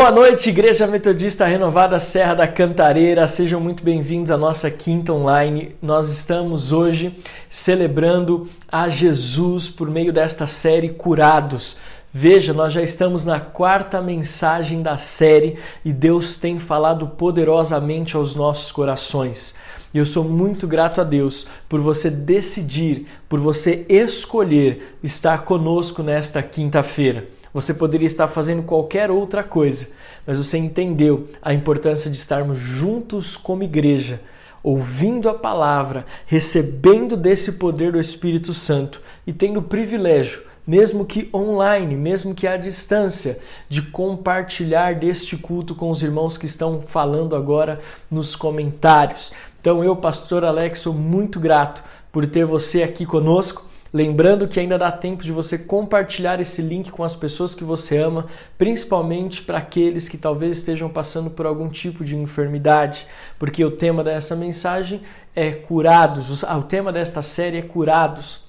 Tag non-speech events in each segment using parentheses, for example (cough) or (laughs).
Boa noite, Igreja Metodista Renovada Serra da Cantareira. Sejam muito bem-vindos à nossa quinta online. Nós estamos hoje celebrando a Jesus por meio desta série Curados. Veja, nós já estamos na quarta mensagem da série e Deus tem falado poderosamente aos nossos corações. E eu sou muito grato a Deus por você decidir, por você escolher estar conosco nesta quinta-feira. Você poderia estar fazendo qualquer outra coisa, mas você entendeu a importância de estarmos juntos como igreja, ouvindo a palavra, recebendo desse poder do Espírito Santo e tendo o privilégio, mesmo que online, mesmo que à distância, de compartilhar deste culto com os irmãos que estão falando agora nos comentários. Então, eu, pastor Alex, sou muito grato por ter você aqui conosco. Lembrando que ainda dá tempo de você compartilhar esse link com as pessoas que você ama, principalmente para aqueles que talvez estejam passando por algum tipo de enfermidade, porque o tema dessa mensagem é curados, o tema desta série é curados.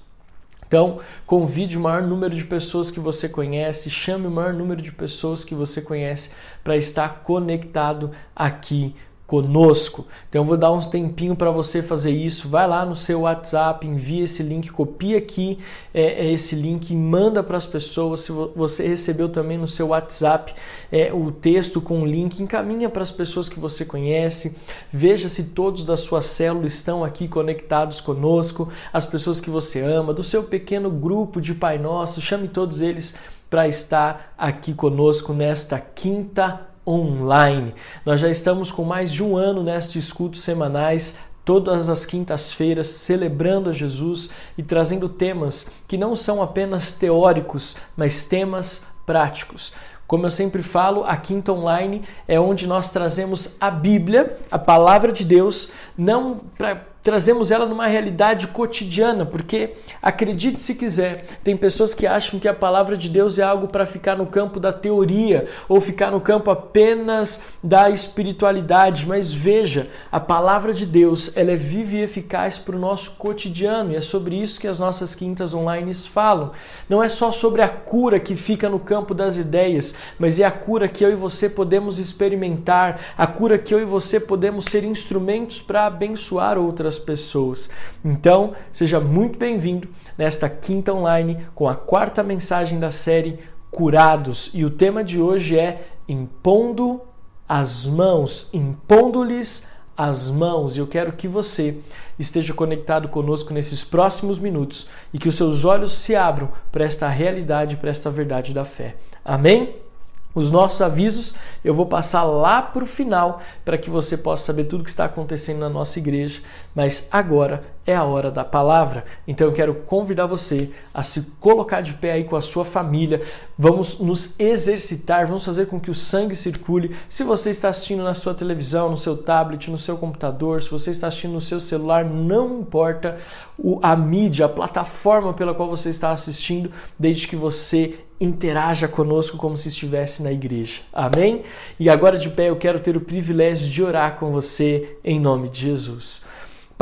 Então, convide o maior número de pessoas que você conhece, chame o maior número de pessoas que você conhece para estar conectado aqui conosco. Então eu vou dar um tempinho para você fazer isso. Vai lá no seu WhatsApp, envia esse link, copia aqui é, é esse link e manda para as pessoas. Se você recebeu também no seu WhatsApp é, o texto com o link, encaminha para as pessoas que você conhece. Veja se todos da sua célula estão aqui conectados conosco, as pessoas que você ama, do seu pequeno grupo de Pai Nosso. Chame todos eles para estar aqui conosco nesta quinta online. Nós já estamos com mais de um ano nestes cultos semanais, todas as quintas-feiras, celebrando a Jesus e trazendo temas que não são apenas teóricos, mas temas práticos. Como eu sempre falo, a Quinta Online é onde nós trazemos a Bíblia, a palavra de Deus, não para trazemos ela numa realidade cotidiana, porque acredite se quiser, tem pessoas que acham que a palavra de Deus é algo para ficar no campo da teoria ou ficar no campo apenas da espiritualidade, mas veja, a palavra de Deus, ela é viva e eficaz para o nosso cotidiano, e é sobre isso que as nossas quintas online falam. Não é só sobre a cura que fica no campo das ideias, mas é a cura que eu e você podemos experimentar, a cura que eu e você podemos ser instrumentos para abençoar outras outras pessoas. Então, seja muito bem-vindo nesta quinta online com a quarta mensagem da série Curados. E o tema de hoje é Impondo as mãos, impondo-lhes as mãos. E eu quero que você esteja conectado conosco nesses próximos minutos e que os seus olhos se abram para esta realidade, para esta verdade da fé. Amém? Os nossos avisos eu vou passar lá para o final para que você possa saber tudo o que está acontecendo na nossa igreja, mas agora é a hora da palavra. Então eu quero convidar você a se colocar de pé aí com a sua família. Vamos nos exercitar, vamos fazer com que o sangue circule. Se você está assistindo na sua televisão, no seu tablet, no seu computador, se você está assistindo no seu celular, não importa a mídia, a plataforma pela qual você está assistindo, desde que você interaja conosco como se estivesse na igreja. Amém? E agora de pé eu quero ter o privilégio de orar com você em nome de Jesus.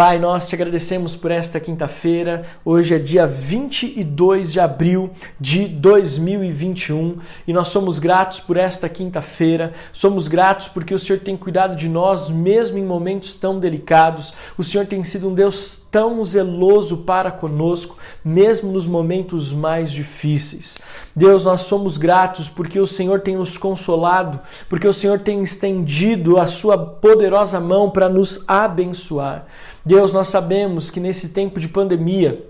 Pai, nós te agradecemos por esta quinta-feira. Hoje é dia 22 de abril de 2021 e nós somos gratos por esta quinta-feira. Somos gratos porque o Senhor tem cuidado de nós mesmo em momentos tão delicados. O Senhor tem sido um Deus tão zeloso para conosco, mesmo nos momentos mais difíceis. Deus, nós somos gratos porque o Senhor tem nos consolado, porque o Senhor tem estendido a sua poderosa mão para nos abençoar. Deus, nós sabemos que nesse tempo de pandemia,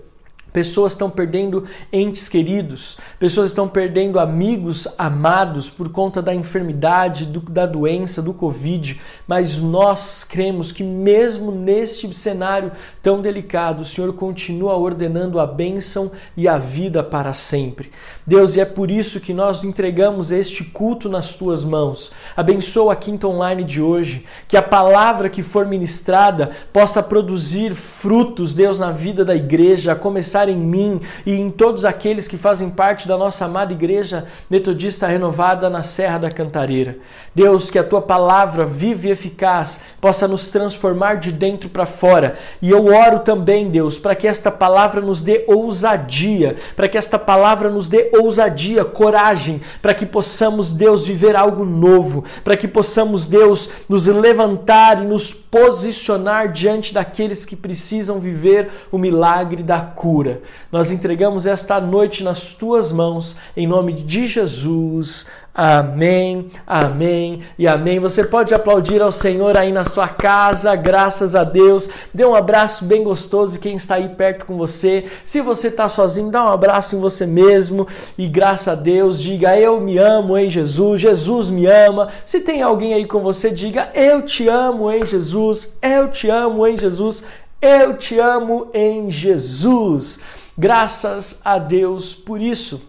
Pessoas estão perdendo entes queridos, pessoas estão perdendo amigos amados por conta da enfermidade, do, da doença, do Covid, mas nós cremos que, mesmo neste cenário tão delicado, o Senhor continua ordenando a bênção e a vida para sempre. Deus, e é por isso que nós entregamos este culto nas tuas mãos. Abençoa a quinta online de hoje, que a palavra que for ministrada possa produzir frutos, Deus, na vida da igreja, a começar descansar em mim e em todos aqueles que fazem parte da nossa amada igreja metodista renovada na Serra da Cantareira. Deus, que a tua palavra viva e eficaz possa nos transformar de dentro para fora. E eu oro também, Deus, para que esta palavra nos dê ousadia, para que esta palavra nos dê ousadia, coragem, para que possamos, Deus, viver algo novo, para que possamos, Deus, nos levantar e nos posicionar diante daqueles que precisam viver o milagre da cura. Nós entregamos esta noite nas tuas mãos, em nome de Jesus. Amém, amém e amém. Você pode aplaudir ao Senhor aí na sua casa, graças a Deus. Dê um abraço bem gostoso quem está aí perto com você. Se você está sozinho, dá um abraço em você mesmo e graças a Deus, diga eu me amo em Jesus, Jesus me ama. Se tem alguém aí com você, diga eu te amo em Jesus, eu te amo em Jesus, eu te amo em Jesus. Graças a Deus por isso.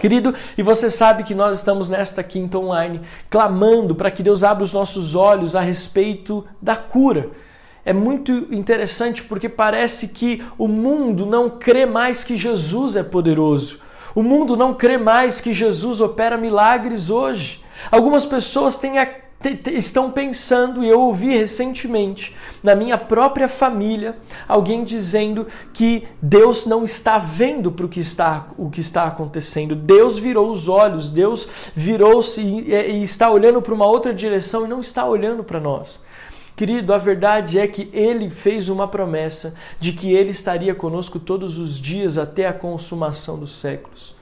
Querido, e você sabe que nós estamos nesta quinta online clamando para que Deus abra os nossos olhos a respeito da cura. É muito interessante porque parece que o mundo não crê mais que Jesus é poderoso. O mundo não crê mais que Jesus opera milagres hoje. Algumas pessoas têm a estão pensando, e eu ouvi recentemente na minha própria família alguém dizendo que Deus não está vendo para o que está, o que está acontecendo. Deus virou os olhos, Deus virou-se e, e está olhando para uma outra direção e não está olhando para nós. Querido, a verdade é que ele fez uma promessa de que ele estaria conosco todos os dias até a consumação dos séculos.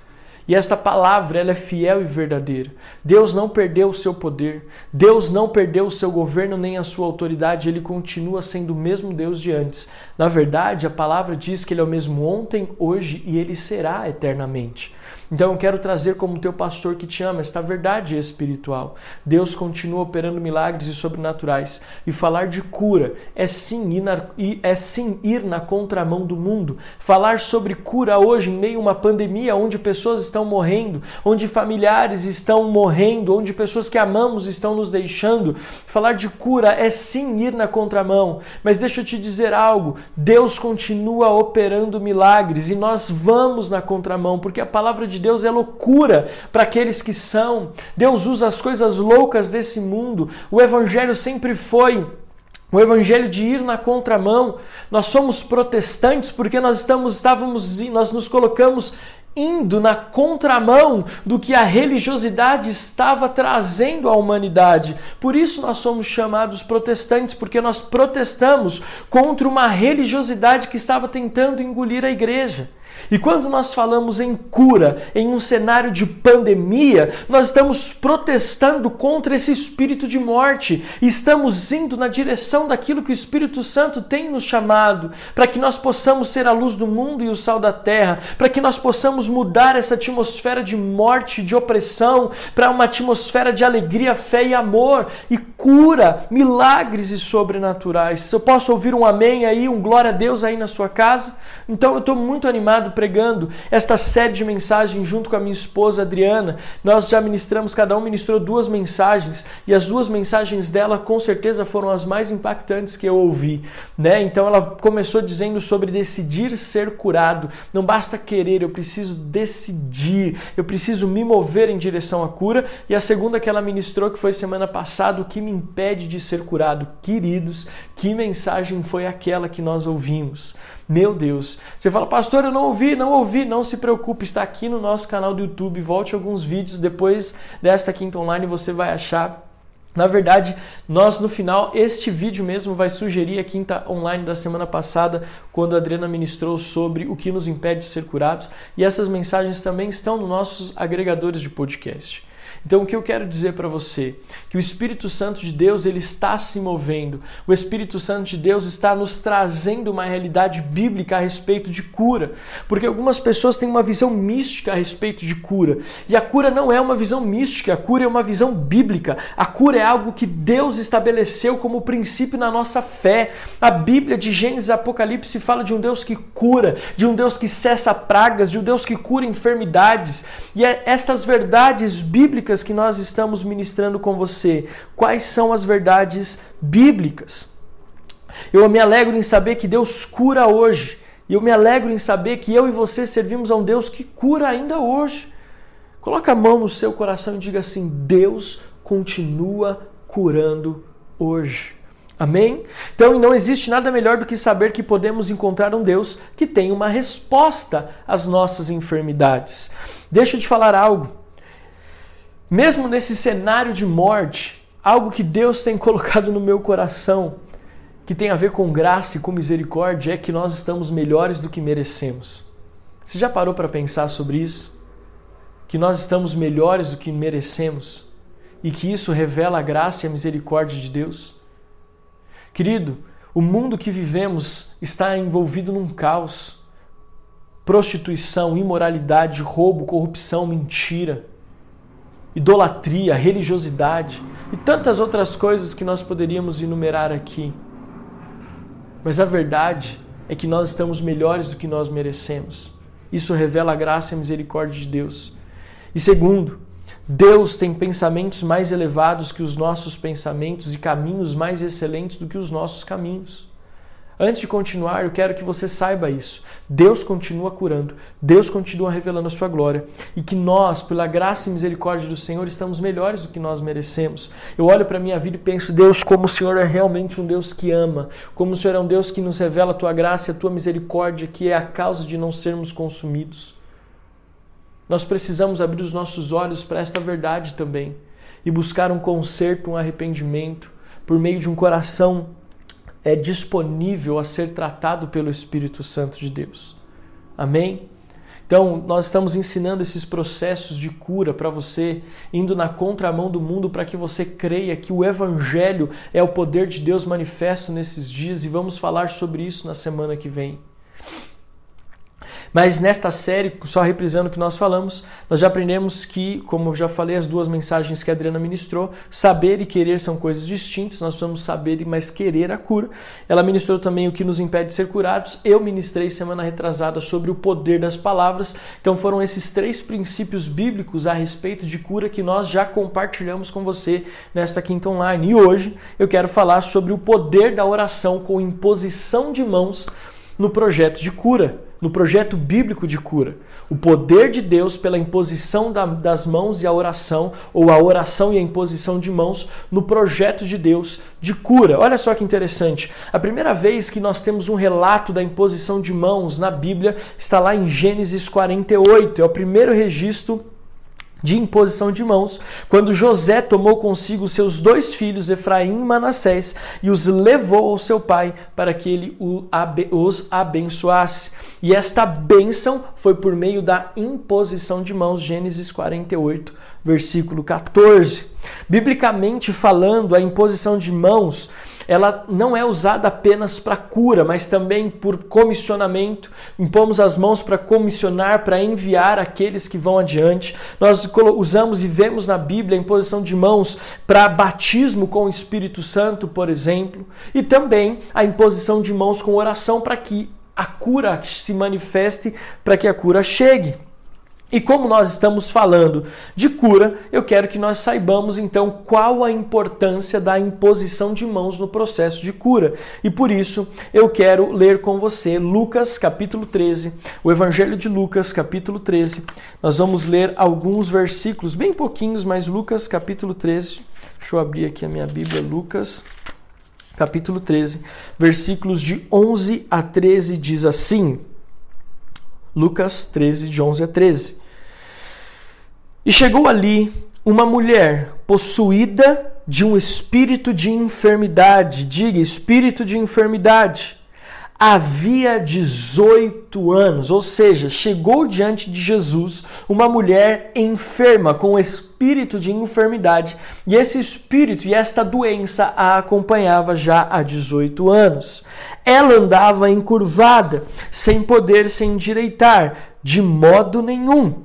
E esta palavra ela é fiel e verdadeira. Deus não perdeu o seu poder, Deus não perdeu o seu governo nem a sua autoridade, ele continua sendo o mesmo Deus de antes. Na verdade, a palavra diz que ele é o mesmo ontem, hoje e ele será eternamente. Então eu quero trazer como teu pastor que te ama esta verdade espiritual. Deus continua operando milagres e sobrenaturais. E falar de cura é sim ir na, é sim ir na contramão do mundo. Falar sobre cura hoje em meio a uma pandemia onde pessoas estão morrendo, onde familiares estão morrendo, onde pessoas que amamos estão nos deixando. Falar de cura é sim ir na contramão. Mas deixa eu te dizer algo: Deus continua operando milagres e nós vamos na contramão, porque a palavra de Deus é loucura para aqueles que são. Deus usa as coisas loucas desse mundo. O Evangelho sempre foi o evangelho de ir na contramão. Nós somos protestantes porque nós estamos estávamos nós nos colocamos indo na contramão do que a religiosidade estava trazendo à humanidade. Por isso nós somos chamados protestantes, porque nós protestamos contra uma religiosidade que estava tentando engolir a igreja. E quando nós falamos em cura, em um cenário de pandemia, nós estamos protestando contra esse espírito de morte. Estamos indo na direção daquilo que o Espírito Santo tem nos chamado, para que nós possamos ser a luz do mundo e o sal da terra, para que nós possamos mudar essa atmosfera de morte, de opressão, para uma atmosfera de alegria, fé e amor, e cura, milagres e sobrenaturais. Se eu posso ouvir um amém aí, um glória a Deus aí na sua casa, então eu estou muito animado pregando esta série de mensagens junto com a minha esposa Adriana. Nós já ministramos, cada um ministrou duas mensagens e as duas mensagens dela com certeza foram as mais impactantes que eu ouvi, né? Então ela começou dizendo sobre decidir ser curado. Não basta querer, eu preciso decidir, eu preciso me mover em direção à cura. E a segunda que ela ministrou, que foi semana passada, o que me impede de ser curado. Queridos, que mensagem foi aquela que nós ouvimos? Meu Deus. Você fala, pastor, eu não ouvi, não ouvi. Não se preocupe, está aqui no nosso canal do YouTube. Volte alguns vídeos depois desta quinta online você vai achar. Na verdade, nós no final, este vídeo mesmo vai sugerir a quinta online da semana passada, quando a Adriana ministrou sobre o que nos impede de ser curados. E essas mensagens também estão nos nossos agregadores de podcast. Então o que eu quero dizer para você, que o Espírito Santo de Deus ele está se movendo. O Espírito Santo de Deus está nos trazendo uma realidade bíblica a respeito de cura, porque algumas pessoas têm uma visão mística a respeito de cura. E a cura não é uma visão mística, a cura é uma visão bíblica. A cura é algo que Deus estabeleceu como princípio na nossa fé. A Bíblia de Gênesis e Apocalipse fala de um Deus que cura, de um Deus que cessa pragas, de um Deus que cura enfermidades. E é estas verdades bíblicas bíblicas que nós estamos ministrando com você. Quais são as verdades bíblicas? Eu me alegro em saber que Deus cura hoje E eu me alegro em saber que eu e você servimos a um Deus que cura ainda hoje. Coloca a mão no seu coração e diga assim: Deus continua curando hoje. Amém? Então não existe nada melhor do que saber que podemos encontrar um Deus que tem uma resposta às nossas enfermidades. Deixa eu te falar algo. Mesmo nesse cenário de morte, algo que Deus tem (laughs) colocado no meu coração, que tem a ver com graça e com misericórdia, é que nós estamos melhores do que merecemos. Você já parou para pensar sobre isso? Que nós estamos melhores do que merecemos e que isso revela a graça e a misericórdia de Deus? Querido, o mundo que vivemos está envolvido num caos. Prostituição, imoralidade, roubo, corrupção, mentira, idolatria, religiosidade e tantas outras coisas que nós poderíamos enumerar aqui. Mas a verdade é que nós estamos melhores do que nós merecemos. Isso revela a graça e a misericórdia de Deus. E segundo, Deus tem pensamentos mais elevados que os nossos pensamentos e caminhos mais excelentes do que os nossos caminhos. Antes de continuar, eu quero que você saiba isso. Deus continua curando, Deus continua revelando a sua glória e que nós, pela graça e misericórdia do Senhor, estamos melhores do que nós merecemos. Eu olho para a minha vida e penso, Deus, como o Senhor é realmente um Deus que ama, como o Senhor é um Deus que nos revela a tua graça e a tua misericórdia, que é a causa de não sermos consumidos. Nós precisamos abrir os nossos olhos para esta verdade também e buscar um conserto, um arrependimento por meio de um coração é disponível a ser tratado pelo Espírito Santo de Deus. Amém? Então, nós estamos ensinando esses processos de cura para você, indo na contramão do mundo para que você creia que o Evangelho é o poder de Deus manifesto nesses dias e vamos falar sobre isso na semana que vem. Mas nesta série, só reprisando o que nós falamos, nós já aprendemos que, como eu já falei, as duas mensagens que a Adriana ministrou, saber e querer são coisas distintas, nós precisamos saber e mais querer a cura. Ela ministrou também o que nos impede de ser curados. Eu ministrei semana retrasada sobre o poder das palavras. Então foram esses três princípios bíblicos a respeito de cura que nós já compartilhamos com você nesta quinta online. E hoje eu quero falar sobre o poder da oração com imposição de mãos no projeto de cura no projeto bíblico de cura. O poder de Deus pela imposição da, das mãos e a oração, ou a oração e a imposição de mãos no projeto de Deus de cura. Olha só que interessante. A primeira vez que nós temos um relato da imposição de mãos na Bíblia está lá em Gênesis 48. É o primeiro registro de imposição de mãos, quando José tomou consigo seus dois filhos, Efraim e Manassés, e os levou ao seu pai para que ele os abençoasse. E esta bênção foi por meio da imposição de mãos, Gênesis 48, versículo 14. Biblicamente falando, a imposição de mãos ela não é usada apenas para cura, mas também por comissionamento. Impomos as mãos para comissionar, para enviar aqueles que vão adiante. Nós usamos e vemos na Bíblia a imposição de mãos para batismo com o Espírito Santo, por exemplo, e também a imposição de mãos com oração para que a cura se manifeste, para que a cura chegue. E como nós estamos falando de cura, eu quero que nós saibamos então qual a importância da imposição de mãos no processo de cura. E por isso eu quero ler com você Lucas capítulo 13, o Evangelho de Lucas capítulo 13. Nós vamos ler alguns versículos, bem pouquinhos, mas Lucas capítulo 13. Deixa eu abrir aqui a minha Bíblia, Lucas capítulo 13, versículos de 11 a 13 diz assim: Lucas 13, de 11 a 13. E chegou ali uma mulher possuída de um espírito de enfermidade, diga espírito de enfermidade, havia 18 anos, ou seja, chegou diante de Jesus uma mulher enferma com espírito de enfermidade, e esse espírito e esta doença a acompanhava já há 18 anos. Ela andava encurvada, sem poder se endireitar de modo nenhum.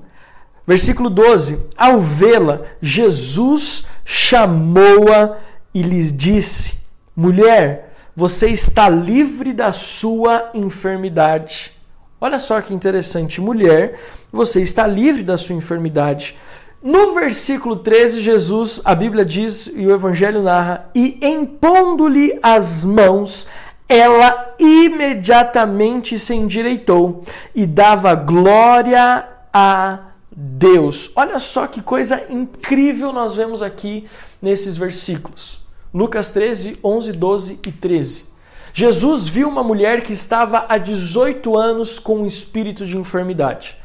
Versículo 12: Ao vê-la, Jesus chamou-a e lhes disse: Mulher, você está livre da sua enfermidade. Olha só que interessante, mulher, você está livre da sua enfermidade. No versículo 13, Jesus, a Bíblia diz e o Evangelho narra: E impondo-lhe as mãos, ela imediatamente se endireitou e dava glória a Deus. Olha só que coisa incrível nós vemos aqui nesses versículos. Lucas 13, 11, 12 e 13. Jesus viu uma mulher que estava há 18 anos com um espírito de enfermidade.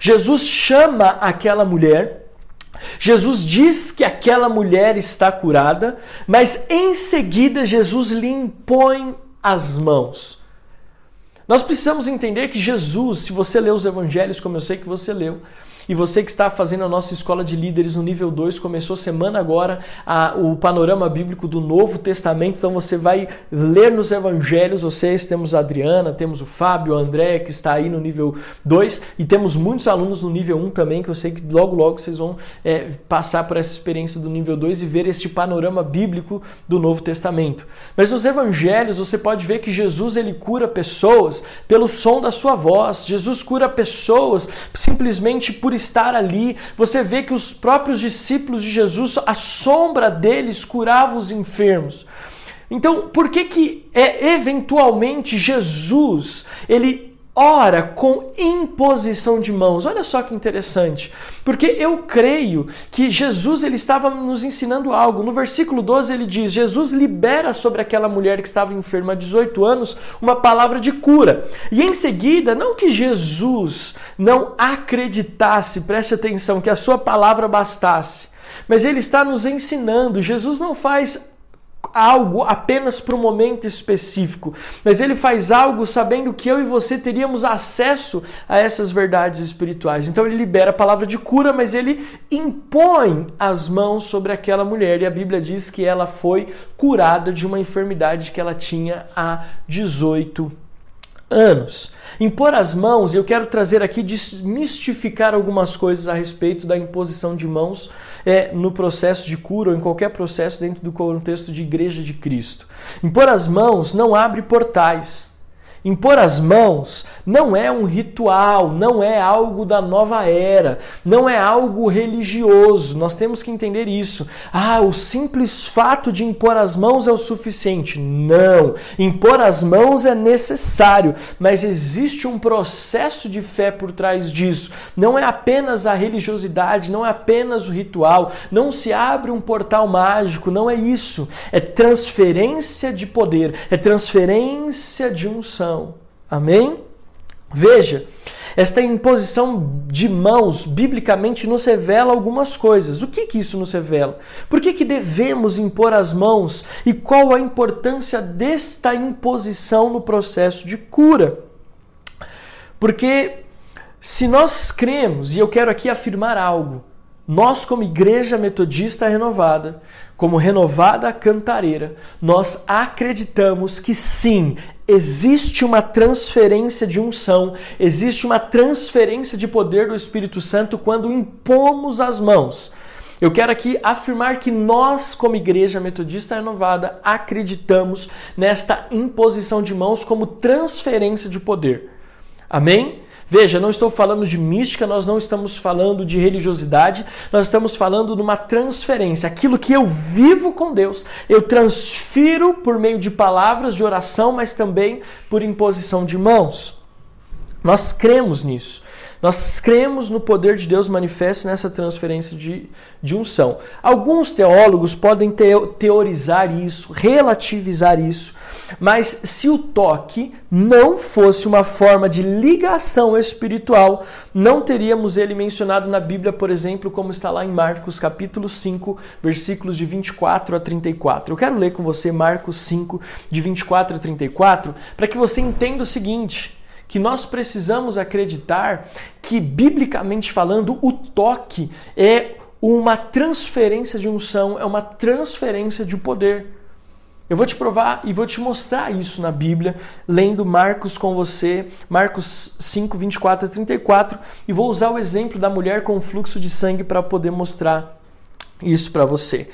Jesus chama aquela mulher Jesus diz que aquela mulher está curada, mas em seguida Jesus lhe impõe as mãos. Nós precisamos entender que Jesus, se você lê os evangelhos, como eu sei que você leu, e você que está fazendo a nossa escola de líderes no nível 2, começou semana agora a, o panorama bíblico do Novo Testamento. Então você vai ler nos evangelhos. Vocês temos a Adriana, temos o Fábio, o André, que está aí no nível 2, e temos muitos alunos no nível 1 um também, que eu sei que logo, logo vocês vão é, passar por essa experiência do nível 2 e ver este panorama bíblico do Novo Testamento. Mas nos evangelhos você pode ver que Jesus ele cura pessoas pelo som da sua voz. Jesus cura pessoas simplesmente por estar ali. Você vê que os próprios discípulos de Jesus, a sombra deles curava os enfermos. Então, por que que é eventualmente Jesus, ele ora com imposição de mãos. Olha só que interessante. Porque eu creio que Jesus ele estava nos ensinando algo. No versículo 12 ele diz: Jesus libera sobre aquela mulher que estava enferma há 18 anos uma palavra de cura. E em seguida, não que Jesus não acreditasse, preste atenção, que a sua palavra bastasse. Mas ele está nos ensinando. Jesus não faz algo apenas para um momento específico, mas ele faz algo sabendo que eu e você teríamos acesso a essas verdades espirituais. Então ele libera a palavra de cura, mas ele impõe as mãos sobre aquela mulher e a Bíblia diz que ela foi curada de uma enfermidade que ela tinha há 18 anos anos. Impor as mãos, eu quero trazer aqui, desmistificar algumas coisas a respeito da imposição de mãos é, no processo de cura ou em qualquer processo dentro do contexto de igreja de Cristo. Impor as mãos não abre portais. Impor as mãos não é um ritual, não é algo da nova era, não é algo religioso. Nós temos que entender isso. Ah, o simples fato de impor as mãos é o suficiente. Não. Impor as mãos é necessário, mas existe um processo de fé por trás disso. Não é apenas a religiosidade, não é apenas o ritual, não se abre um portal mágico, não é isso. É transferência de poder, é transferência de unção Amém? Veja, esta imposição de mãos, biblicamente, nos revela algumas coisas. O que, que isso nos revela? Por que, que devemos impor as mãos e qual a importância desta imposição no processo de cura? Porque se nós cremos, e eu quero aqui afirmar algo, nós, como Igreja Metodista Renovada, como renovada cantareira, nós acreditamos que sim, existe uma transferência de unção, existe uma transferência de poder do Espírito Santo quando impomos as mãos. Eu quero aqui afirmar que nós, como Igreja Metodista Renovada, acreditamos nesta imposição de mãos como transferência de poder. Amém? Veja, não estou falando de mística, nós não estamos falando de religiosidade, nós estamos falando de uma transferência. Aquilo que eu vivo com Deus, eu transfiro por meio de palavras de oração, mas também por imposição de mãos. Nós cremos nisso. Nós cremos no poder de Deus manifesto nessa transferência de, de unção. Alguns teólogos podem teorizar isso, relativizar isso, mas se o toque não fosse uma forma de ligação espiritual, não teríamos ele mencionado na Bíblia, por exemplo, como está lá em Marcos capítulo 5, versículos de 24 a 34. Eu quero ler com você Marcos 5, de 24 a 34, para que você entenda o seguinte que nós precisamos acreditar que, biblicamente falando, o toque é uma transferência de unção, é uma transferência de poder. Eu vou te provar e vou te mostrar isso na Bíblia, lendo Marcos com você, Marcos 5, 24 a 34, e vou usar o exemplo da mulher com fluxo de sangue para poder mostrar isso para você.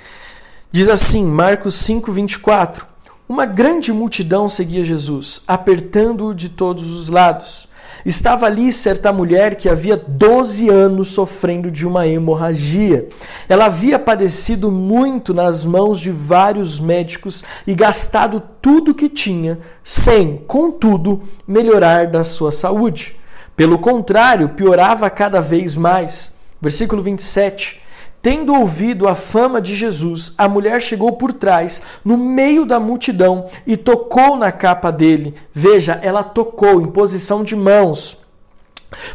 Diz assim, Marcos 5, 24. Uma grande multidão seguia Jesus, apertando-o de todos os lados. estava ali certa mulher que havia 12 anos sofrendo de uma hemorragia. Ela havia padecido muito nas mãos de vários médicos e gastado tudo que tinha, sem, contudo, melhorar da sua saúde. Pelo contrário, piorava cada vez mais. Versículo 27. Tendo ouvido a fama de Jesus, a mulher chegou por trás, no meio da multidão, e tocou na capa dele. Veja, ela tocou em posição de mãos.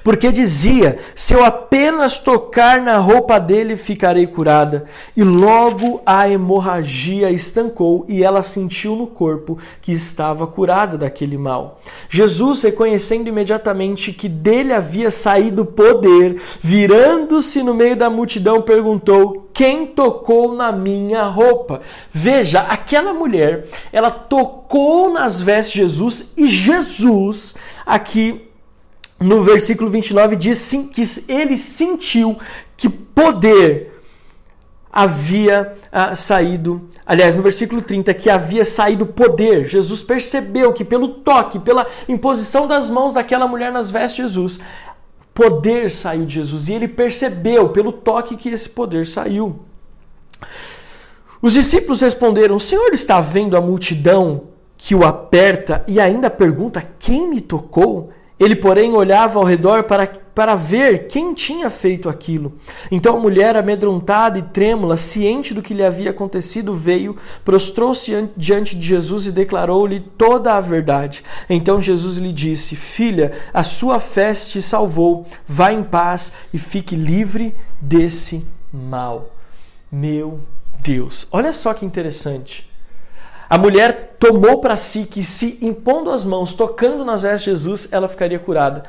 Porque dizia: Se eu apenas tocar na roupa dele, ficarei curada. E logo a hemorragia estancou e ela sentiu no corpo que estava curada daquele mal. Jesus, reconhecendo imediatamente que dele havia saído poder, virando-se no meio da multidão, perguntou: Quem tocou na minha roupa? Veja, aquela mulher, ela tocou nas vestes de Jesus e Jesus, aqui no versículo 29 diz que ele sentiu que poder havia ah, saído, aliás, no versículo 30, que havia saído poder. Jesus percebeu que pelo toque, pela imposição das mãos daquela mulher nas vestes de Jesus, poder saiu de Jesus e ele percebeu pelo toque que esse poder saiu. Os discípulos responderam: O Senhor está vendo a multidão que o aperta e ainda pergunta: Quem me tocou? Ele, porém, olhava ao redor para, para ver quem tinha feito aquilo. Então a mulher, amedrontada e trêmula, ciente do que lhe havia acontecido, veio, prostrou-se diante de Jesus e declarou-lhe toda a verdade. Então Jesus lhe disse: Filha, a sua fé te salvou, vá em paz e fique livre desse mal. Meu Deus, olha só que interessante. A mulher tomou para si que, se impondo as mãos, tocando nas vestes de Jesus, ela ficaria curada.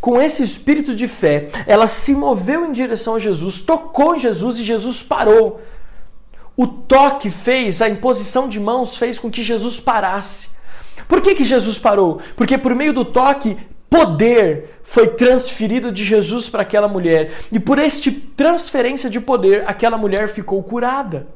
Com esse espírito de fé, ela se moveu em direção a Jesus, tocou em Jesus e Jesus parou. O toque fez, a imposição de mãos fez com que Jesus parasse. Por que, que Jesus parou? Porque por meio do toque, poder foi transferido de Jesus para aquela mulher. E por este transferência de poder, aquela mulher ficou curada.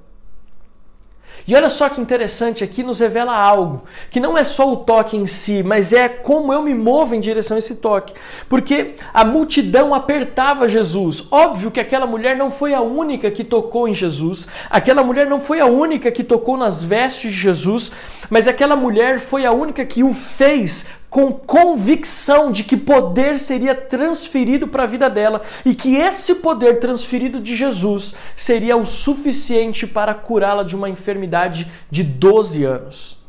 E olha só que interessante, aqui nos revela algo, que não é só o toque em si, mas é como eu me movo em direção a esse toque. Porque a multidão apertava Jesus. Óbvio que aquela mulher não foi a única que tocou em Jesus, aquela mulher não foi a única que tocou nas vestes de Jesus, mas aquela mulher foi a única que o fez com convicção de que poder seria transferido para a vida dela e que esse poder transferido de Jesus seria o suficiente para curá-la de uma enfermidade de 12 anos.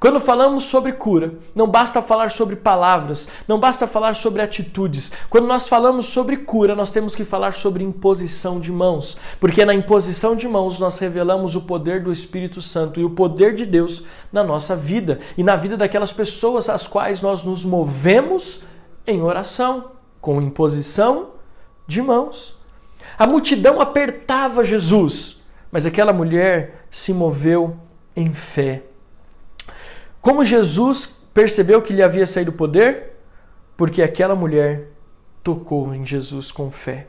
Quando falamos sobre cura, não basta falar sobre palavras, não basta falar sobre atitudes. Quando nós falamos sobre cura, nós temos que falar sobre imposição de mãos, porque na imposição de mãos nós revelamos o poder do Espírito Santo e o poder de Deus na nossa vida e na vida daquelas pessoas às quais nós nos movemos em oração, com imposição de mãos. A multidão apertava Jesus, mas aquela mulher se moveu em fé como Jesus percebeu que lhe havia saído o poder? Porque aquela mulher tocou em Jesus com fé.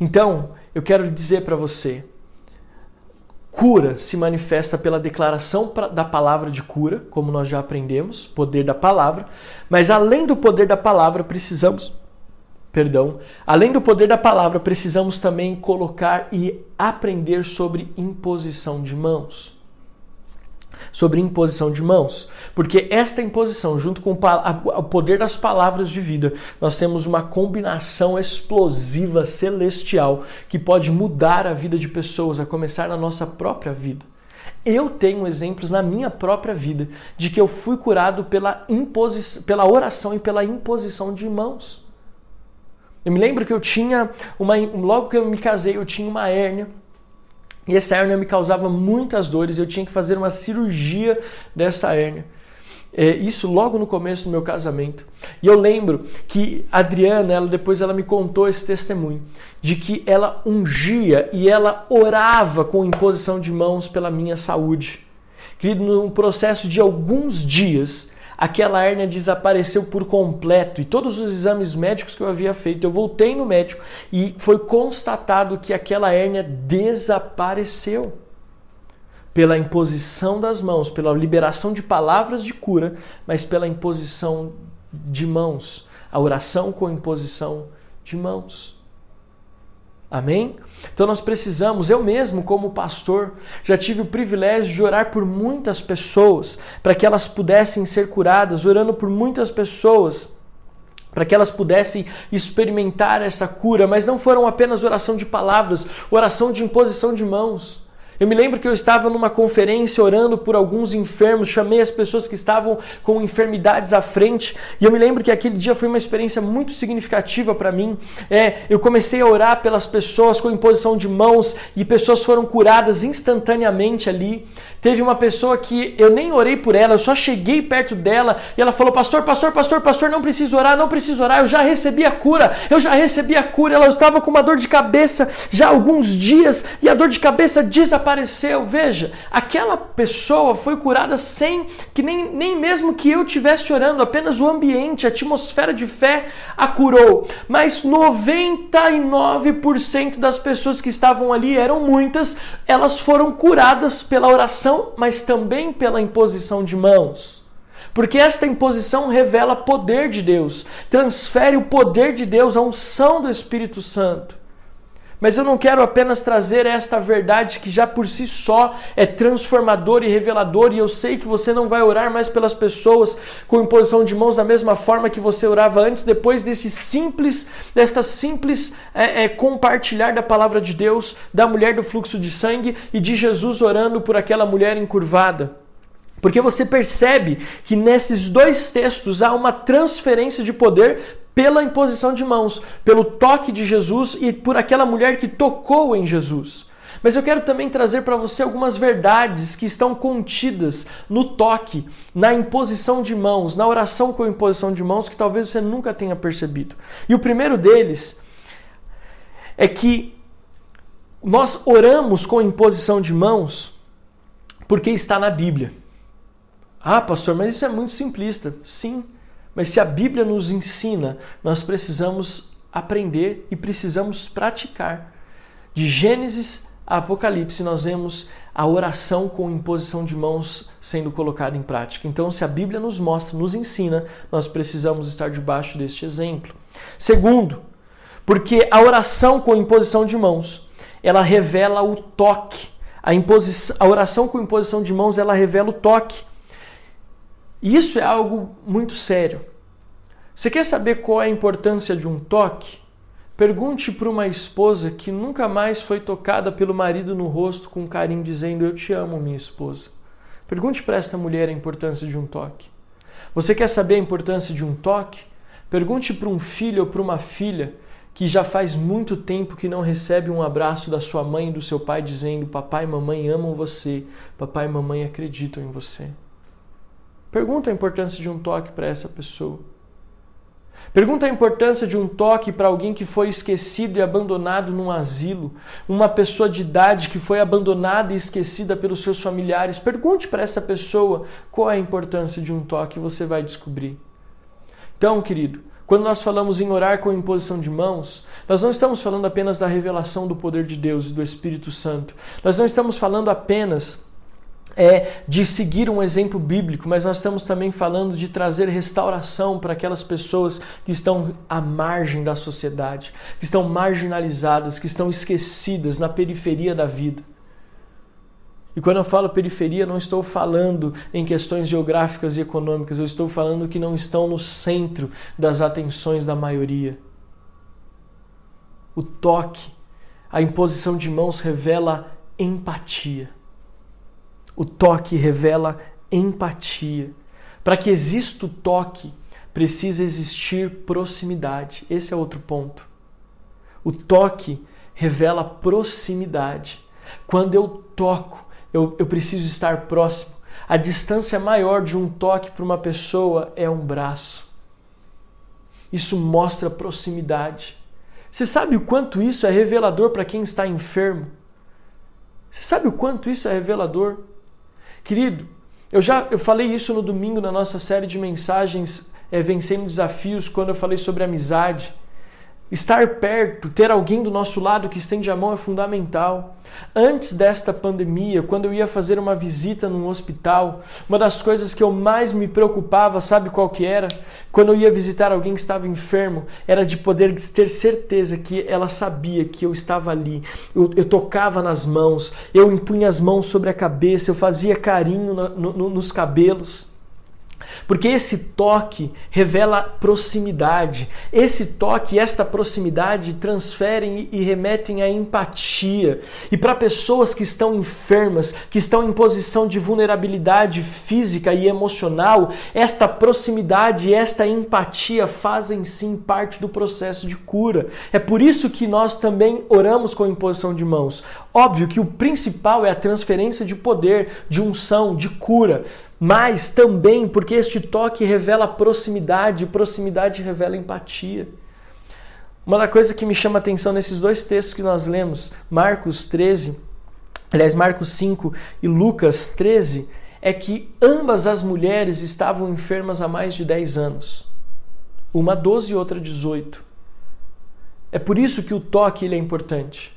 Então, eu quero dizer para você, cura se manifesta pela declaração da palavra de cura, como nós já aprendemos, poder da palavra, mas além do poder da palavra, precisamos perdão, além do poder da palavra, precisamos também colocar e aprender sobre imposição de mãos sobre imposição de mãos. Porque esta imposição, junto com o poder das palavras de vida, nós temos uma combinação explosiva celestial que pode mudar a vida de pessoas, a começar na nossa própria vida. Eu tenho exemplos na minha própria vida de que eu fui curado pela, pela oração e pela imposição de mãos. Eu me lembro que eu tinha uma. Logo que eu me casei, eu tinha uma hérnia e essa hérnia me causava muitas dores, eu tinha que fazer uma cirurgia dessa hérnia. É, isso logo no começo do meu casamento. E eu lembro que a Adriana, ela, depois ela me contou esse testemunho de que ela ungia e ela orava com imposição de mãos pela minha saúde. Querido, num processo de alguns dias, aquela hérnia desapareceu por completo e todos os exames médicos que eu havia feito, eu voltei no médico e foi constatado que aquela hérnia desapareceu. Pela imposição das mãos, pela liberação de palavras de cura, mas pela imposição de mãos, a oração com imposição de mãos. Amém? Então nós precisamos, eu mesmo, como pastor, já tive o privilégio de orar por muitas pessoas para que elas pudessem ser curadas, orando por muitas pessoas para que elas pudessem experimentar essa cura, mas não foram apenas oração de palavras, oração de imposição de mãos. Eu me lembro que eu estava numa conferência orando por alguns enfermos, chamei as pessoas que estavam com enfermidades à frente, e eu me lembro que aquele dia foi uma experiência muito significativa para mim. É, eu comecei a orar pelas pessoas com imposição de mãos e pessoas foram curadas instantaneamente ali. Teve uma pessoa que eu nem orei por ela, eu só cheguei perto dela e ela falou: Pastor, pastor, pastor, pastor, não preciso orar, não preciso orar, eu já recebi a cura, eu já recebi a cura. Ela estava com uma dor de cabeça já há alguns dias e a dor de cabeça desapareceu apareceu. Veja, aquela pessoa foi curada sem que nem, nem mesmo que eu tivesse orando, apenas o ambiente, a atmosfera de fé a curou. Mas 99% das pessoas que estavam ali, eram muitas, elas foram curadas pela oração, mas também pela imposição de mãos. Porque esta imposição revela poder de Deus, transfere o poder de Deus, a unção do Espírito Santo. Mas eu não quero apenas trazer esta verdade que já por si só é transformador e revelador, e eu sei que você não vai orar mais pelas pessoas com imposição de mãos da mesma forma que você orava antes, depois desse simples, desta simples é, é, compartilhar da palavra de Deus, da mulher do fluxo de sangue e de Jesus orando por aquela mulher encurvada. Porque você percebe que nesses dois textos há uma transferência de poder pela imposição de mãos, pelo toque de Jesus e por aquela mulher que tocou em Jesus. Mas eu quero também trazer para você algumas verdades que estão contidas no toque, na imposição de mãos, na oração com imposição de mãos que talvez você nunca tenha percebido. E o primeiro deles é que nós oramos com imposição de mãos porque está na Bíblia. Ah, pastor, mas isso é muito simplista. Sim, mas se a Bíblia nos ensina, nós precisamos aprender e precisamos praticar. De Gênesis a Apocalipse, nós vemos a oração com imposição de mãos sendo colocada em prática. Então, se a Bíblia nos mostra, nos ensina, nós precisamos estar debaixo deste exemplo. Segundo, porque a oração com imposição de mãos, ela revela o toque. A, a oração com imposição de mãos, ela revela o toque. E isso é algo muito sério. Você quer saber qual é a importância de um toque? Pergunte para uma esposa que nunca mais foi tocada pelo marido no rosto com carinho, dizendo: Eu te amo, minha esposa. Pergunte para esta mulher a importância de um toque. Você quer saber a importância de um toque? Pergunte para um filho ou para uma filha que já faz muito tempo que não recebe um abraço da sua mãe e do seu pai dizendo: Papai e mamãe amam você, papai e mamãe acreditam em você. Pergunta a importância de um toque para essa pessoa. Pergunta a importância de um toque para alguém que foi esquecido e abandonado num asilo, uma pessoa de idade que foi abandonada e esquecida pelos seus familiares. Pergunte para essa pessoa qual é a importância de um toque você vai descobrir. Então, querido, quando nós falamos em orar com imposição de mãos, nós não estamos falando apenas da revelação do poder de Deus e do Espírito Santo. Nós não estamos falando apenas é de seguir um exemplo bíblico, mas nós estamos também falando de trazer restauração para aquelas pessoas que estão à margem da sociedade, que estão marginalizadas, que estão esquecidas na periferia da vida. E quando eu falo periferia, não estou falando em questões geográficas e econômicas, eu estou falando que não estão no centro das atenções da maioria. O toque, a imposição de mãos revela empatia. O toque revela empatia. Para que exista o toque, precisa existir proximidade. Esse é outro ponto. O toque revela proximidade. Quando eu toco, eu, eu preciso estar próximo. A distância maior de um toque para uma pessoa é um braço. Isso mostra proximidade. Você sabe o quanto isso é revelador para quem está enfermo? Você sabe o quanto isso é revelador? Querido, eu já eu falei isso no domingo na nossa série de mensagens é, Vencendo Desafios, quando eu falei sobre amizade. Estar perto, ter alguém do nosso lado que estende a mão é fundamental. Antes desta pandemia, quando eu ia fazer uma visita num hospital, uma das coisas que eu mais me preocupava, sabe qual que era? Quando eu ia visitar alguém que estava enfermo, era de poder ter certeza que ela sabia que eu estava ali. Eu, eu tocava nas mãos, eu impunha as mãos sobre a cabeça, eu fazia carinho no, no, nos cabelos. Porque esse toque revela proximidade. Esse toque, esta proximidade transferem e remetem à empatia. E para pessoas que estão enfermas, que estão em posição de vulnerabilidade física e emocional, esta proximidade e esta empatia fazem sim parte do processo de cura. É por isso que nós também oramos com imposição de mãos. Óbvio que o principal é a transferência de poder, de unção, de cura mas também porque este toque revela proximidade, proximidade revela empatia. Uma das coisas que me chama a atenção nesses dois textos que nós lemos, Marcos 13, aliás, Marcos 5 e Lucas 13, é que ambas as mulheres estavam enfermas há mais de 10 anos. Uma 12 e outra 18. É por isso que o toque ele é importante.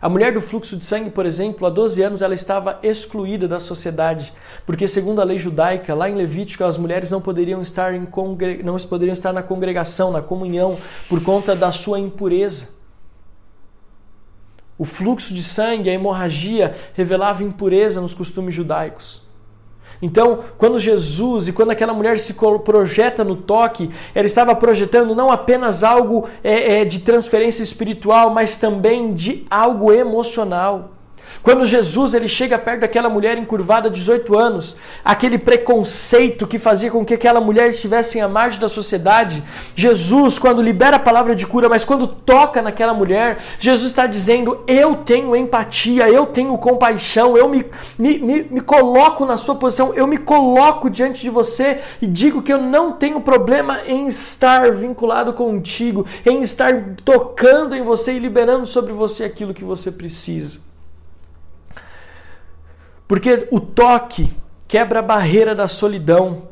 A mulher do fluxo de sangue, por exemplo, há 12 anos ela estava excluída da sociedade, porque segundo a lei judaica, lá em Levítico, as mulheres não poderiam estar em congre... não poderiam estar na congregação, na comunhão, por conta da sua impureza. O fluxo de sangue, a hemorragia, revelava impureza nos costumes judaicos. Então, quando Jesus e quando aquela mulher se projeta no toque, ela estava projetando não apenas algo é, é, de transferência espiritual, mas também de algo emocional. Quando Jesus ele chega perto daquela mulher encurvada de 18 anos, aquele preconceito que fazia com que aquela mulher estivesse à margem da sociedade, Jesus, quando libera a palavra de cura, mas quando toca naquela mulher, Jesus está dizendo: Eu tenho empatia, eu tenho compaixão, eu me, me, me, me coloco na sua posição, eu me coloco diante de você e digo que eu não tenho problema em estar vinculado contigo, em estar tocando em você e liberando sobre você aquilo que você precisa. Porque o toque quebra a barreira da solidão.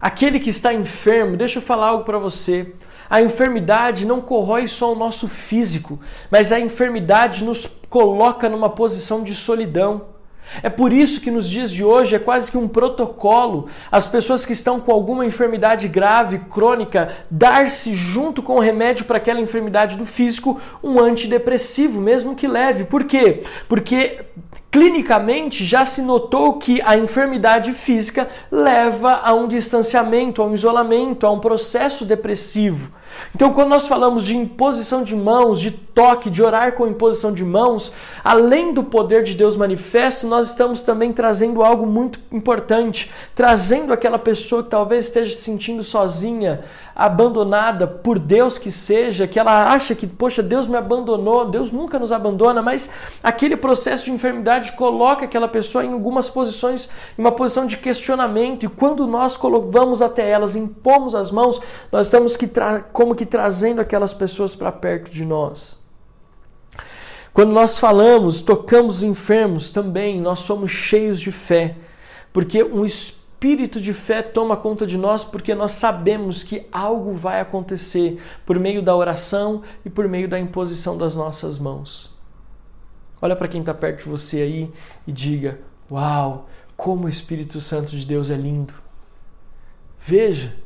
Aquele que está enfermo, deixa eu falar algo para você. A enfermidade não corrói só o nosso físico, mas a enfermidade nos coloca numa posição de solidão. É por isso que nos dias de hoje é quase que um protocolo as pessoas que estão com alguma enfermidade grave, crônica, dar-se junto com o remédio para aquela enfermidade do físico um antidepressivo, mesmo que leve. Por quê? Porque Clinicamente, já se notou que a enfermidade física leva a um distanciamento, a um isolamento, a um processo depressivo. Então, quando nós falamos de imposição de mãos, de toque, de orar com imposição de mãos, além do poder de Deus manifesto, nós estamos também trazendo algo muito importante, trazendo aquela pessoa que talvez esteja se sentindo sozinha, abandonada por Deus que seja, que ela acha que, poxa, Deus me abandonou, Deus nunca nos abandona, mas aquele processo de enfermidade coloca aquela pessoa em algumas posições, em uma posição de questionamento, e quando nós vamos até elas, impomos as mãos, nós estamos que como que trazendo aquelas pessoas para perto de nós. Quando nós falamos, tocamos enfermos também, nós somos cheios de fé, porque um espírito de fé toma conta de nós, porque nós sabemos que algo vai acontecer por meio da oração e por meio da imposição das nossas mãos. Olha para quem está perto de você aí e diga: Uau, como o Espírito Santo de Deus é lindo! Veja,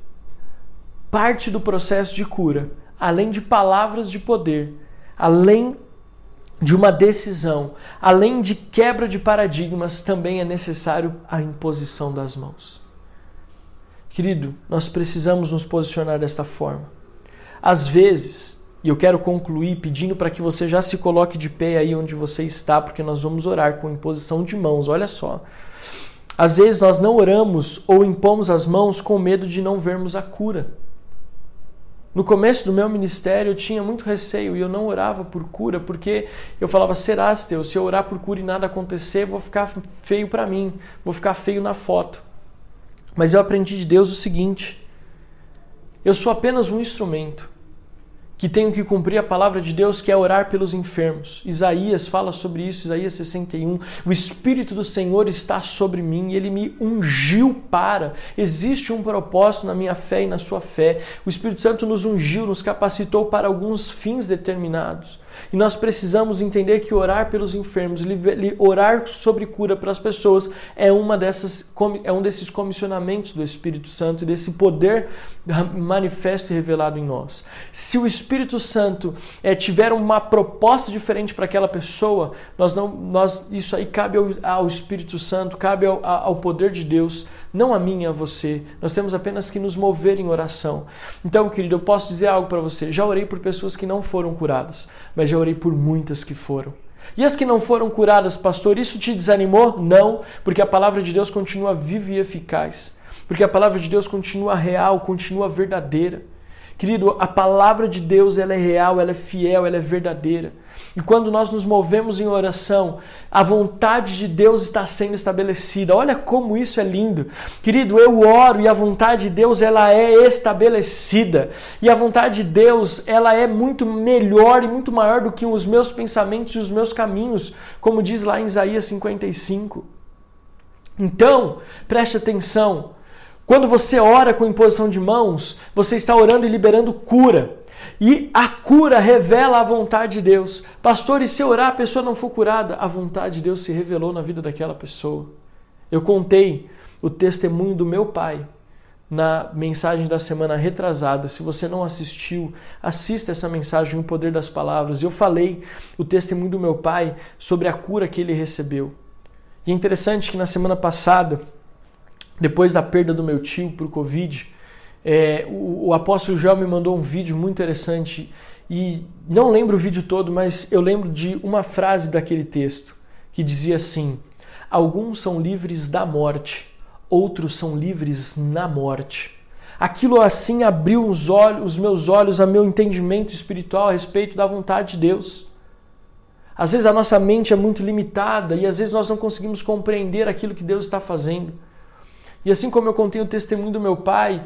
parte do processo de cura, além de palavras de poder, além de uma decisão, além de quebra de paradigmas, também é necessário a imposição das mãos. Querido, nós precisamos nos posicionar desta forma. Às vezes, e eu quero concluir pedindo para que você já se coloque de pé aí onde você está, porque nós vamos orar com imposição de mãos. Olha só. Às vezes nós não oramos ou impomos as mãos com medo de não vermos a cura. No começo do meu ministério eu tinha muito receio e eu não orava por cura porque eu falava, será, Deus, se eu orar por cura e nada acontecer, vou ficar feio para mim, vou ficar feio na foto. Mas eu aprendi de Deus o seguinte: eu sou apenas um instrumento que tenho que cumprir a palavra de Deus, que é orar pelos enfermos. Isaías fala sobre isso, Isaías 61. O Espírito do Senhor está sobre mim, ele me ungiu para. Existe um propósito na minha fé e na sua fé. O Espírito Santo nos ungiu, nos capacitou para alguns fins determinados. E nós precisamos entender que orar pelos enfermos, orar sobre cura para as pessoas é uma dessas é um desses comissionamentos do Espírito Santo e desse poder manifesto e revelado em nós. Se o Espírito Santo é, tiver uma proposta diferente para aquela pessoa, nós não, nós isso aí cabe ao, ao Espírito Santo, cabe ao, ao poder de Deus, não a e a você. Nós temos apenas que nos mover em oração. Então, querido, eu posso dizer algo para você. Já orei por pessoas que não foram curadas, mas já orei por muitas que foram. E as que não foram curadas, pastor, isso te desanimou? Não, porque a palavra de Deus continua viva e eficaz. Porque a palavra de Deus continua real, continua verdadeira. Querido, a palavra de Deus ela é real, ela é fiel, ela é verdadeira. E quando nós nos movemos em oração, a vontade de Deus está sendo estabelecida. Olha como isso é lindo. Querido, eu oro e a vontade de Deus ela é estabelecida. E a vontade de Deus, ela é muito melhor e muito maior do que os meus pensamentos e os meus caminhos, como diz lá em Isaías 55. Então, preste atenção. Quando você ora com imposição de mãos, você está orando e liberando cura. E a cura revela a vontade de Deus. Pastor, e se orar a pessoa não for curada? A vontade de Deus se revelou na vida daquela pessoa. Eu contei o testemunho do meu pai na mensagem da semana retrasada. Se você não assistiu, assista essa mensagem, O Poder das Palavras. Eu falei o testemunho do meu pai sobre a cura que ele recebeu. E é interessante que na semana passada depois da perda do meu tio para o Covid, é, o, o, apóstolo Joel me mandou um vídeo muito interessante e não lembro o vídeo todo, mas eu lembro de uma frase daquele texto que dizia assim: Alguns são livres da morte, outros são livres na morte. Aquilo assim abriu os, olhos, os meus olhos a meu entendimento espiritual a respeito da vontade de Deus. Às vezes a nossa mente é muito limitada e às vezes nós não conseguimos compreender aquilo que Deus está fazendo. E assim como eu contei o testemunho do meu pai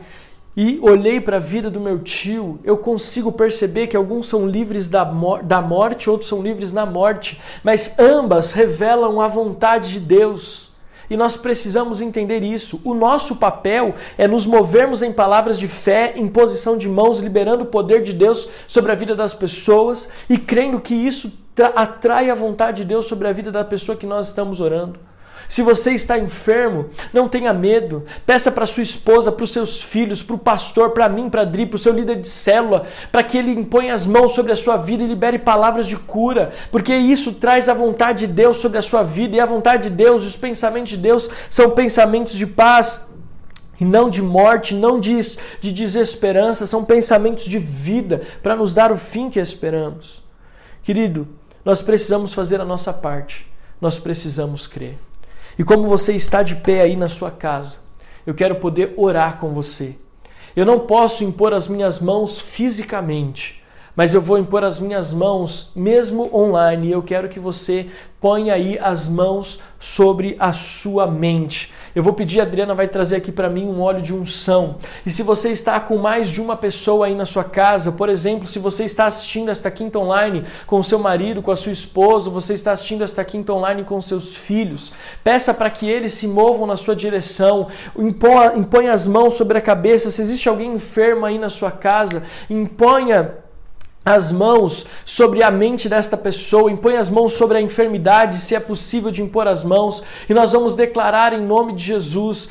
e olhei para a vida do meu tio, eu consigo perceber que alguns são livres da, mor da morte, outros são livres na morte, mas ambas revelam a vontade de Deus. E nós precisamos entender isso. O nosso papel é nos movermos em palavras de fé, em posição de mãos, liberando o poder de Deus sobre a vida das pessoas e crendo que isso atrai a vontade de Deus sobre a vida da pessoa que nós estamos orando. Se você está enfermo, não tenha medo. Peça para sua esposa, para os seus filhos, para o pastor, para mim, para Dri, para o seu líder de célula, para que ele imponha as mãos sobre a sua vida e libere palavras de cura, porque isso traz a vontade de Deus sobre a sua vida e a vontade de Deus, os pensamentos de Deus são pensamentos de paz e não de morte, não de, de desesperança, são pensamentos de vida para nos dar o fim que esperamos. Querido, nós precisamos fazer a nossa parte, nós precisamos crer. E como você está de pé aí na sua casa, eu quero poder orar com você. Eu não posso impor as minhas mãos fisicamente, mas eu vou impor as minhas mãos mesmo online. E eu quero que você ponha aí as mãos sobre a sua mente. Eu vou pedir, a Adriana vai trazer aqui para mim um óleo de unção. E se você está com mais de uma pessoa aí na sua casa, por exemplo, se você está assistindo esta quinta online com o seu marido, com a sua esposa, você está assistindo esta quinta online com seus filhos, peça para que eles se movam na sua direção, imponha, imponha as mãos sobre a cabeça. Se existe alguém enfermo aí na sua casa, imponha as mãos sobre a mente desta pessoa, impõe as mãos sobre a enfermidade, se é possível de impor as mãos, e nós vamos declarar em nome de Jesus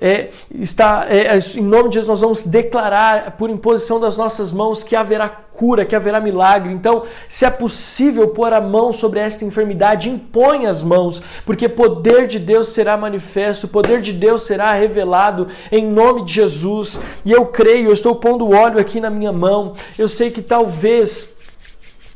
é, está, é, em nome de Jesus, nós vamos declarar por imposição das nossas mãos que haverá cura, que haverá milagre. Então, se é possível pôr a mão sobre esta enfermidade, impõe as mãos, porque poder de Deus será manifesto, o poder de Deus será revelado em nome de Jesus. E eu creio, eu estou pondo óleo aqui na minha mão. Eu sei que talvez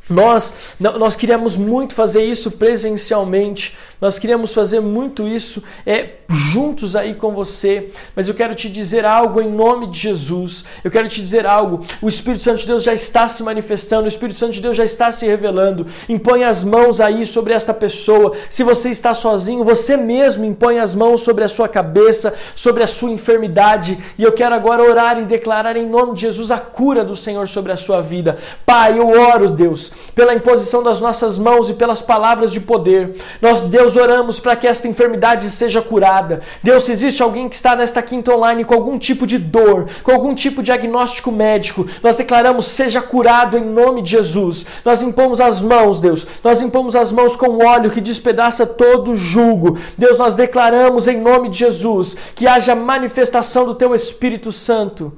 nós, nós queríamos muito fazer isso presencialmente, Nós queríamos fazer muito isso é juntos aí com você, mas eu quero te dizer algo em nome de Jesus. Eu quero te dizer algo. O Espírito Santo de Deus já está se manifestando, o Espírito Santo de Deus já está se revelando. Impõe as mãos aí sobre esta pessoa. Se você está sozinho, você mesmo impõe as mãos sobre a sua cabeça, sobre a sua enfermidade. E eu quero agora orar e declarar em nome de Jesus a cura do Senhor sobre a sua vida. Pai, eu oro, Deus, pela imposição das nossas mãos e pelas palavras de poder. Nós, Deus, oramos para que esta enfermidade seja curada. Deus, se existe alguém que está nesta quinta online com algum tipo de dor, com algum tipo de diagnóstico médico, nós declaramos seja curado em nome de Jesus. Nós impomos as mãos, Deus. Nós impomos as mãos com óleo que despedaça todo jugo. Deus, nós declaramos em nome de Jesus que haja manifestação do teu Espírito Santo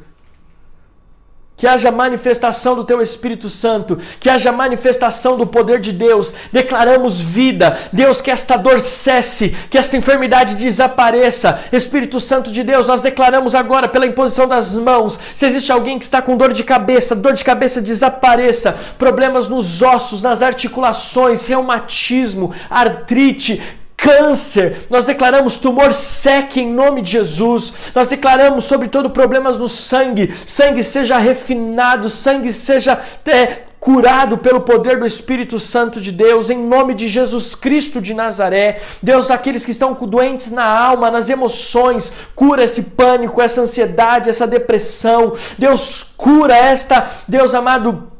que haja manifestação do teu Espírito Santo, que haja manifestação do poder de Deus. Declaramos vida. Deus, que esta dor cesse, que esta enfermidade desapareça. Espírito Santo de Deus, nós declaramos agora pela imposição das mãos. Se existe alguém que está com dor de cabeça, dor de cabeça desapareça. Problemas nos ossos, nas articulações, reumatismo, artrite, câncer, nós declaramos tumor seque em nome de Jesus, nós declaramos sobre todo problemas no sangue, sangue seja refinado, sangue seja é, curado pelo poder do Espírito Santo de Deus, em nome de Jesus Cristo de Nazaré. Deus, aqueles que estão doentes na alma, nas emoções, cura esse pânico, essa ansiedade, essa depressão. Deus, cura esta, Deus amado,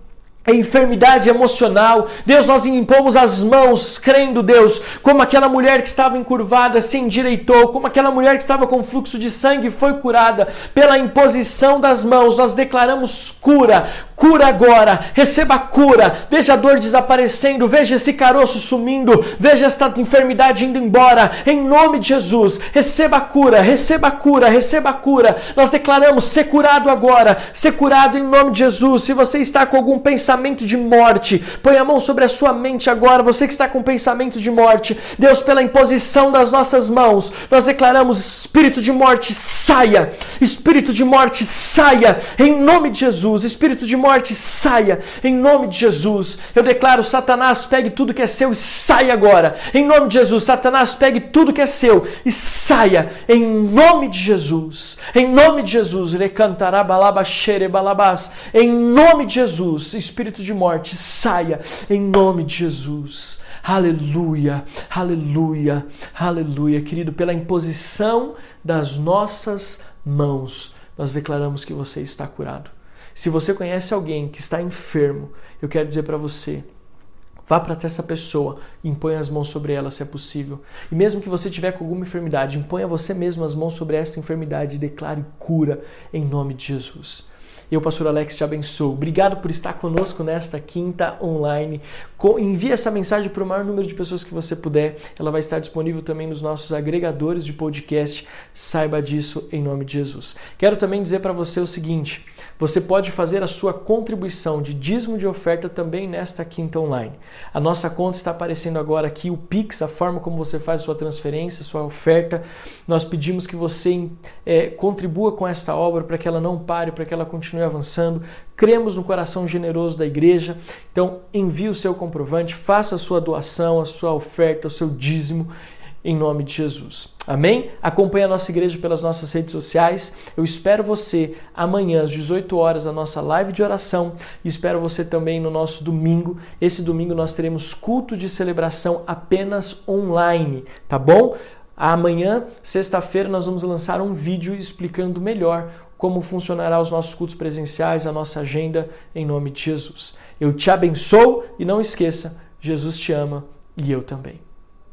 a enfermidade emocional. Deus, nós impomos as mãos, crendo, Deus, como aquela mulher que estava encurvada se endireitou, como aquela mulher que estava com fluxo de sangue foi curada. Pela imposição das mãos, nós declaramos cura, cura agora, receba cura, veja a dor desaparecendo, veja esse caroço sumindo, veja esta enfermidade indo embora, em nome de Jesus, receba cura, receba cura, receba cura. Nós declaramos ser curado agora, ser curado em nome de Jesus. Se você está com algum pensamento, pensamento de morte. Põe a mão sobre a sua mente agora, você que está com pensamento de morte. Deus, pela imposição das nossas mãos, nós declaramos: espírito de morte, saia! Espírito de morte, saia! Em nome de Jesus. Espírito de morte, saia! Em nome de Jesus. Eu declaro: Satanás, pegue tudo que é seu e saia agora. Em nome de Jesus. Satanás, pegue tudo que é seu e saia. Em nome de Jesus. Em nome de Jesus. Em nome de Jesus. Espírito espírito de morte saia em nome de Jesus. Aleluia, aleluia, aleluia. Querido, pela imposição das nossas mãos, nós declaramos que você está curado. Se você conhece alguém que está enfermo, eu quero dizer para você, Vá para essa pessoa, impõe as mãos sobre ela se é possível. E mesmo que você tiver com alguma enfermidade, imponha você mesmo as mãos sobre essa enfermidade e declare cura em nome de Jesus. Eu, pastor Alex, te abençoo. Obrigado por estar conosco nesta quinta online. Envie essa mensagem para o maior número de pessoas que você puder. Ela vai estar disponível também nos nossos agregadores de podcast. Saiba disso em nome de Jesus. Quero também dizer para você o seguinte: você pode fazer a sua contribuição de dízimo de oferta também nesta quinta online. A nossa conta está aparecendo agora aqui, o Pix, a forma como você faz sua transferência, sua oferta. Nós pedimos que você é, contribua com esta obra para que ela não pare, para que ela continue avançando. Cremos no coração generoso da igreja. Então, envie o seu comprovante, faça a sua doação, a sua oferta, o seu dízimo em nome de Jesus. Amém? Acompanhe a nossa igreja pelas nossas redes sociais. Eu espero você amanhã às 18 horas na nossa live de oração e espero você também no nosso domingo. Esse domingo nós teremos culto de celebração apenas online, tá bom? Amanhã, sexta-feira, nós vamos lançar um vídeo explicando melhor como funcionará os nossos cultos presenciais, a nossa agenda em nome de Jesus. Eu te abençoo e não esqueça, Jesus te ama e eu também.